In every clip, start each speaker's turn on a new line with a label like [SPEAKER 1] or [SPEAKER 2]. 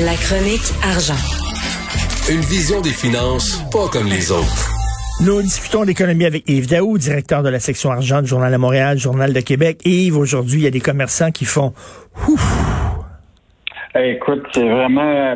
[SPEAKER 1] La chronique argent.
[SPEAKER 2] Une vision des finances pas comme les autres.
[SPEAKER 3] Nous discutons d'économie avec Yves Daou, directeur de la section argent du Journal de Montréal, Journal de Québec. Yves, aujourd'hui, il y a des commerçants qui font ouf.
[SPEAKER 4] Écoute, c'est vraiment.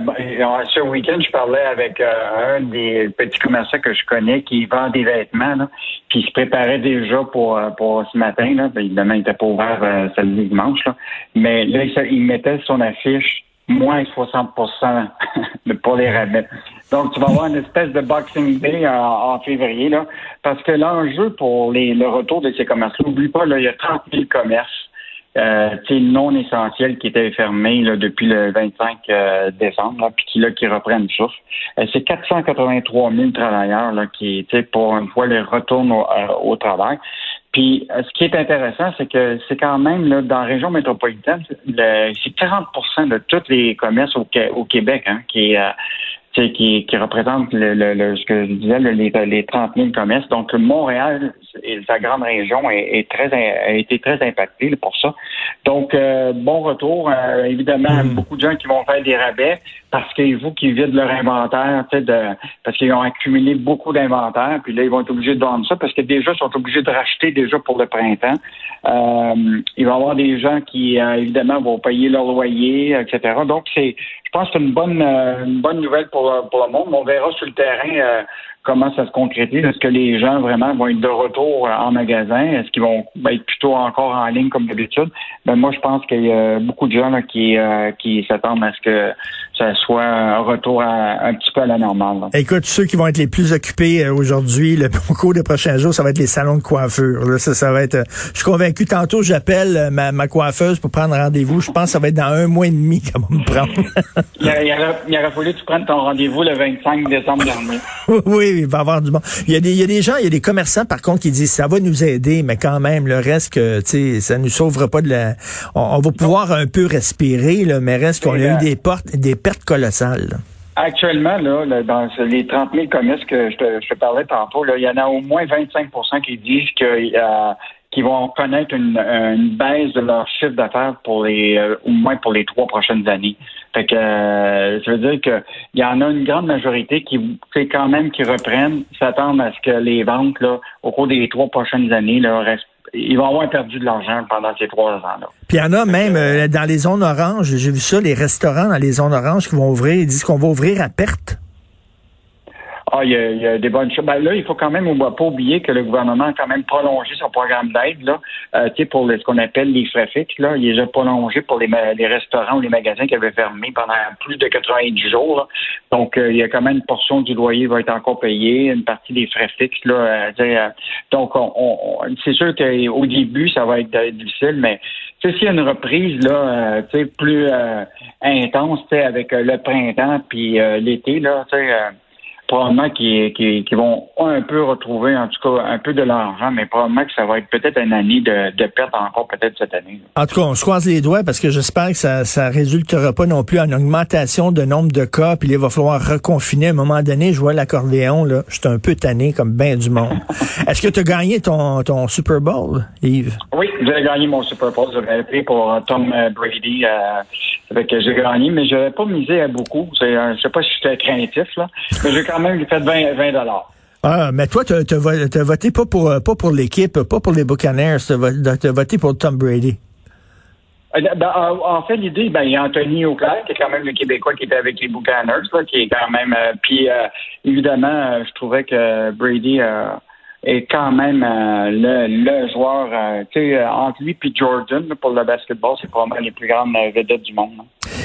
[SPEAKER 4] Ce week-end, je parlais avec euh, un des petits commerçants que je connais qui vend des vêtements, là, puis il se préparait déjà pour, euh, pour ce matin. Là. Évidemment, il n'était pas ouvert euh, samedi dimanche, là. mais là, il mettait son affiche moins 60% pour les rabais. Donc, tu vas avoir une espèce de Boxing Day en, février, là, parce que l'enjeu pour les, le retour de ces commerces, n'oublie pas, là, il y a 30 000 commerces euh, non essentiels qui étaient fermés là, depuis le 25 euh, décembre, puis qui, là, qui reprennent souffle. Euh, c'est 483 000 travailleurs là, qui, pour une fois, les retournent au, euh, au travail. Puis, ce qui est intéressant, c'est que c'est quand même, là, dans la région métropolitaine, c'est 40% de tous les commerces au, au Québec hein, qui, qui, qui représente le, le, ce que je disais, les, les 30 000 commerces. Donc, Montréal et sa grande région est, très, a été très impactée pour ça. Donc, euh, bon retour. Euh, évidemment, hmm. beaucoup de gens qui vont faire des rabais parce qu'il faut qu'ils vident leur inventaire, de, parce qu'ils ont accumulé beaucoup d'inventaire, puis là, ils vont être obligés de vendre ça parce que déjà, ils sont obligés de racheter déjà pour le printemps. Euh, il va y avoir des gens qui, évidemment, vont payer leur loyer, etc. Donc, c'est, je pense que c'est une bonne, une bonne nouvelle pour, pour le monde. On verra sur le terrain comment ça se concrétise. Est-ce que les gens vraiment vont être de retour en magasin? Est-ce qu'ils vont être plutôt encore en ligne comme d'habitude? Ben moi, je pense qu'il y a beaucoup de gens là, qui, euh, qui s'attendent à ce que ça soit un retour un petit peu à la normale.
[SPEAKER 3] Écoute, ceux qui vont être les plus occupés euh, aujourd'hui, le au cours des prochains jours, ça va être les salons de coiffure. Là, ça, ça va être. Euh, je suis convaincu. Tantôt, j'appelle ma, ma, coiffeuse pour prendre rendez-vous. Je pense que ça va être dans un mois et demi qu'elle va me prendre.
[SPEAKER 4] il, y aurait, il aurait fallu que tu prennes ton rendez-vous le 25 décembre dernier.
[SPEAKER 3] oui, il va y avoir du bon. Il y, a des, il y a des gens, il y a des commerçants, par contre, qui ça va nous aider, mais quand même, le reste, que, tu sais, ça nous sauvera pas de la. On, va pouvoir un peu respirer, là, mais reste qu'on a eu des portes, des pertes colossales.
[SPEAKER 4] Actuellement, là, dans les 30 000 commerces que je te, je parlais tantôt, là, il y en a au moins 25% qui disent que euh, qu'ils vont connaître une, baisse de leur chiffre d'affaires pour les euh, au moins pour les trois prochaines années. Fait que euh, ça veut dire que il y en a une grande majorité qui fait quand même qui reprennent, s'attendent à ce que les ventes là, au cours des trois prochaines années ils vont avoir perdu de l'argent pendant ces trois ans-là.
[SPEAKER 3] Puis il y en a même euh, dans les zones oranges, j'ai vu ça, les restaurants dans les zones oranges qui vont ouvrir, ils disent qu'on va ouvrir à perte.
[SPEAKER 4] Ah, il y, a, des bonnes choses. Ben là, il faut quand même on pas oublier que le gouvernement a quand même prolongé son programme d'aide là, euh, pour ce qu'on appelle les frais fixes. Là, il les a prolongés pour les, restaurants ou les magasins qui avaient fermé pendant plus de 90 jours. Donc, euh, il y a quand même une portion du loyer qui va être encore payée, une partie des frais fixes. Là, euh, donc, on, c'est sûr qu'au début, ça va être difficile, mais s'il y a une reprise là, plus intense avec le printemps puis l'été, là, tu sais probablement qui, qui, qui, vont un peu retrouver, en tout cas, un peu de l'argent, mais probablement que ça va être peut-être une année de, de perte encore peut-être cette année.
[SPEAKER 3] En tout cas, on se croise les doigts parce que j'espère que ça ça résultera pas non plus en augmentation de nombre de cas, puis il va falloir reconfiner à un moment donné. Je vois l'accordéon, là, je suis un peu tanné comme bien du monde. Est-ce que tu as gagné ton, ton Super Bowl, Yves?
[SPEAKER 4] Oui, j'ai gagné mon Super Bowl. J'avais appelé pour euh, Tom euh, J'ai gagné, mais je n'avais pas misé à beaucoup. Euh, je sais pas si j'étais craintif, là, mais j'ai quand même fait 20, 20
[SPEAKER 3] ah, mais toi, tu as, voté pas pour, euh, pas pour l'équipe, pas pour les Buccaneers, tu as, voté pour Tom Brady.
[SPEAKER 4] Euh, ben, en fait, l'idée, ben, il y a Anthony Auclair, qui est quand même le Québécois qui était avec les Buccaneers, là, qui est quand même. puis, évidemment, je trouvais que Brady est quand même le, le, joueur, tu sais, entre lui et Jordan, pour le basketball, c'est probablement les plus grandes vedettes du monde.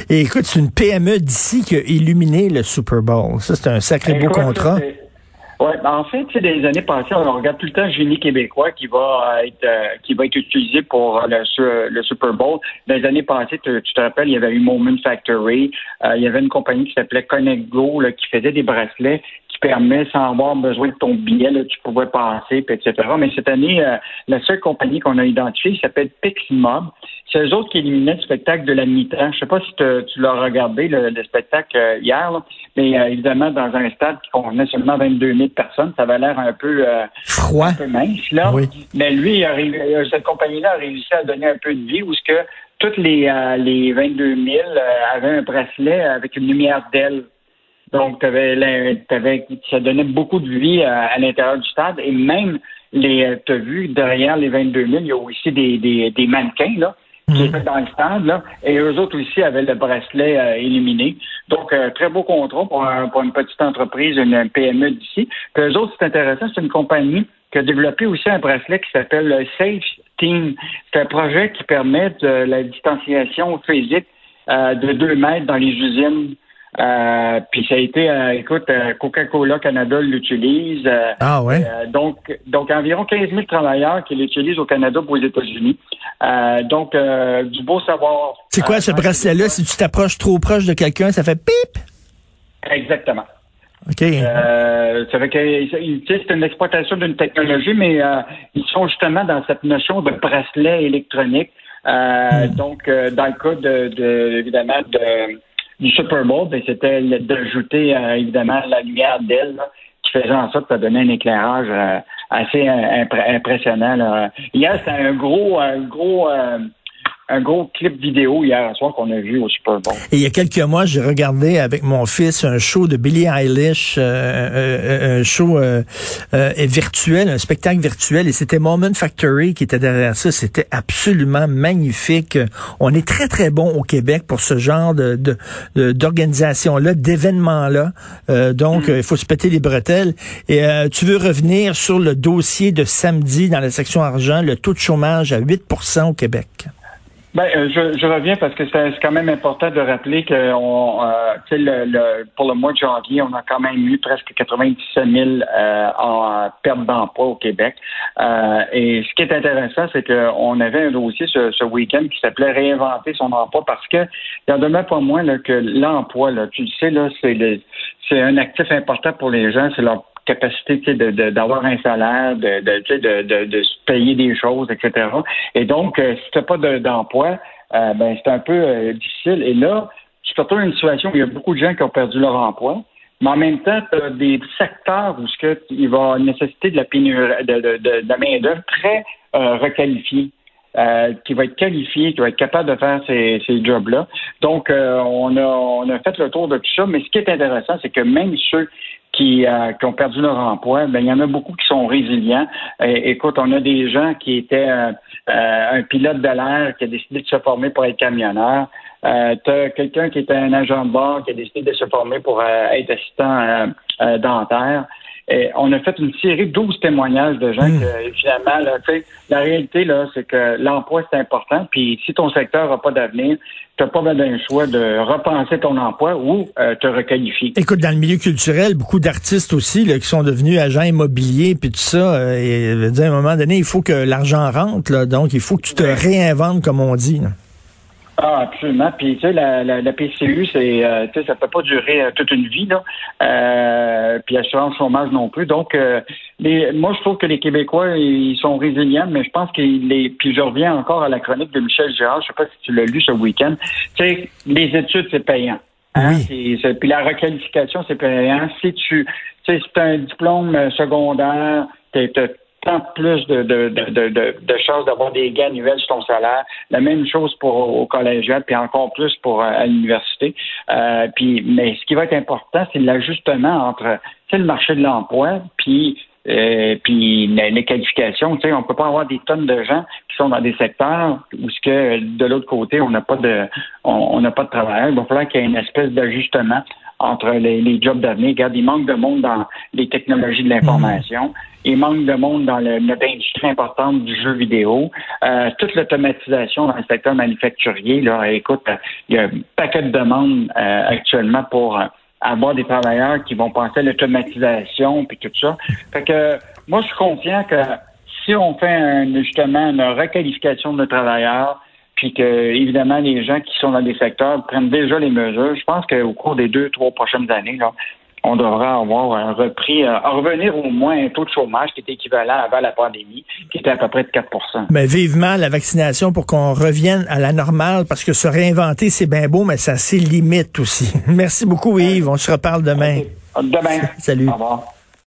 [SPEAKER 3] Et écoute, c'est une PME d'ici qui a illuminé le Super Bowl. Ça, c'est un sacré beau contrat.
[SPEAKER 4] Oui, ben en fait, c'est des années passées, on regarde tout le temps génie québécois qui va être euh, qui va être utilisé pour le, le, Super Bowl. Dans les années passées, tu, te rappelles, il y avait eu Moment Factory, euh, il y avait une compagnie qui s'appelait Connect Go qui faisait des bracelets qui permet, sans avoir besoin de ton billet, là, tu pouvais passer, etc. Mais cette année, euh, la seule compagnie qu'on a identifiée s'appelle Pixmob. C'est eux autres qui éliminaient le spectacle de la mi-temps. Je sais pas si tu l'as regardé, le, spectacle euh, hier, mais euh, évidemment, dans un stade qui convenait seulement 22 000 personnes, ça avait l'air un peu euh,
[SPEAKER 3] froid,
[SPEAKER 4] un peu mince. Là. Mais lui, cette compagnie-là a réussi à donner un peu de vie où ce que toutes les, les 22 000 avaient un bracelet avec une lumière d'aile. Donc, avais, avais, ça donnait beaucoup de vie à, l'intérieur du stade. Et même, les, tu as vu, derrière les 22 000, il y a aussi des, des, des mannequins, là, qui étaient dans le stade, là, et eux autres aussi avaient le bracelet euh, illuminé. Donc, euh, très beau contrat pour, pour, une petite entreprise, une PME d'ici. Puis eux autres, c'est intéressant, c'est une compagnie qui a développé aussi un bracelet qui s'appelle Safe Team. C'est un projet qui permet de la distanciation physique euh, de deux mètres dans les usines euh, puis ça a été, euh, écoute, euh, Coca-Cola Canada l'utilise.
[SPEAKER 3] ah ouais?
[SPEAKER 4] donc, donc environ 15 000 travailleurs qui l'utilisent au Canada ou aux États-Unis. donc, du beau savoir.
[SPEAKER 3] C'est quoi ce bracelet-là? Si tu t'approches trop proche de quelqu'un, ça fait pip?
[SPEAKER 4] Exactement.
[SPEAKER 3] OK.
[SPEAKER 4] ça fait que c'est une exploitation d'une technologie, mais ils sont justement dans cette notion de bracelet électronique. Hmm. Donc, dans le cas de, de évidemment, de du Super Bowl, ben, c'était d'ajouter euh, évidemment la lumière d'elle qui faisait en sorte que ça donnait un éclairage euh, assez euh, impressionnant. Là. Hier, c'était un gros, un gros un gros clip vidéo hier soir qu'on a vu au Super Bowl.
[SPEAKER 3] Et il y a quelques mois, j'ai regardé avec mon fils un show de Billie Eilish, euh, euh, euh un show euh, virtuel, un spectacle virtuel, et c'était Moment Factory qui était derrière ça. C'était absolument magnifique. On est très très bon au Québec pour ce genre de d'organisation-là, d'événements-là. donc, mm. il faut se péter les bretelles. Et tu veux revenir sur le dossier de samedi dans la section argent, le taux de chômage à 8% au Québec.
[SPEAKER 4] Ben, euh, je, je, reviens parce que c'est quand même important de rappeler que on, euh, le, le, pour le mois de janvier, on a quand même eu presque 97 000 euh, en perte d'emploi au Québec. Euh, et ce qui est intéressant, c'est qu'on avait un dossier ce, ce week-end qui s'appelait Réinventer son emploi parce que il en demeure pas moins là, que l'emploi, tu le sais, là, c'est c'est un actif important pour les gens, c'est leur capacité d'avoir un salaire, de, de, de, se payer des choses, etc. Et donc, euh, si tu n'as pas d'emploi, euh, ben, c'est un peu euh, difficile. Et là, tu te retrouves une situation où il y a beaucoup de gens qui ont perdu leur emploi. Mais en même temps, tu as des secteurs où ce il va nécessiter de la pénurie, de, main-d'œuvre très requalifiée. qui va être qualifié, qui va être capable de faire ces, ces jobs-là. Donc, on, a, on a fait le tour de tout ça, mais ce qui est intéressant, c'est que même ceux qui, euh, qui, ont perdu leur emploi, ben, il y en a beaucoup qui sont résilients. écoute, on a des gens qui étaient euh, euh, un pilote de l'air qui a décidé de se former pour être camionneur. Euh, tu quelqu'un qui était un agent de bord qui a décidé de se former pour être assistant dentaire. Et on a fait une série de 12 témoignages de gens mmh. que finalement, là, la réalité, là, c'est que l'emploi, c'est important. Puis si ton secteur n'a pas d'avenir, tu n'as pas besoin choix de repenser ton emploi ou euh, te requalifier.
[SPEAKER 3] Écoute, dans le milieu culturel, beaucoup d'artistes aussi là, qui sont devenus agents immobiliers puis tout ça. Euh, et, à un moment donné, il faut que l'argent rentre. Là, donc, il faut que tu te réinventes, comme on dit.
[SPEAKER 4] Ah, absolument. Puis tu sais, la, la, la PCU, c'est euh, tu sais, ça peut pas durer euh, toute une vie, là. Euh, puis assurance chômage non plus. Donc euh, les, moi je trouve que les Québécois, ils sont résilients, mais je pense qu'il les. Puis je reviens encore à la chronique de Michel Girard, je sais pas si tu l'as lu ce week-end. Tu sais, les études, c'est payant. Hein? Oui. puis la requalification, c'est payant. Si tu tu sais, c'est un diplôme secondaire, t'es tant plus de, de, de, de, de chances d'avoir des gains annuels sur ton salaire. La même chose pour au collégial, puis encore plus pour euh, à l'université. Euh, puis, mais ce qui va être important, c'est l'ajustement entre le marché de l'emploi, puis euh, puis les qualifications, tu sais, on peut pas avoir des tonnes de gens qui sont dans des secteurs où ce que de l'autre côté on n'a pas de on n'a pas de travail. Il va falloir qu'il y ait une espèce d'ajustement entre les, les jobs d'avenir. Regarde, il manque de monde dans les technologies de l'information. Il manque de monde dans le, notre industrie importante du jeu vidéo. Euh, toute l'automatisation dans le secteur manufacturier, là, écoute, il y a un paquet de demandes euh, actuellement pour euh, avoir des travailleurs qui vont penser à l'automatisation puis tout ça. Fait que moi, je suis confiant que si on fait un, justement une requalification de nos travailleurs, puis que évidemment les gens qui sont dans des secteurs prennent déjà les mesures, je pense qu'au cours des deux, trois prochaines années, là, on devra avoir un repris, euh, revenir au moins un taux de chômage qui était équivalent avant la pandémie, qui était à peu près de 4%
[SPEAKER 3] Mais vivement la vaccination pour qu'on revienne à la normale, parce que se réinventer, c'est bien beau, mais ça limites aussi. Merci beaucoup, Yves. On se reparle demain.
[SPEAKER 4] Demain.
[SPEAKER 3] Salut. Au revoir.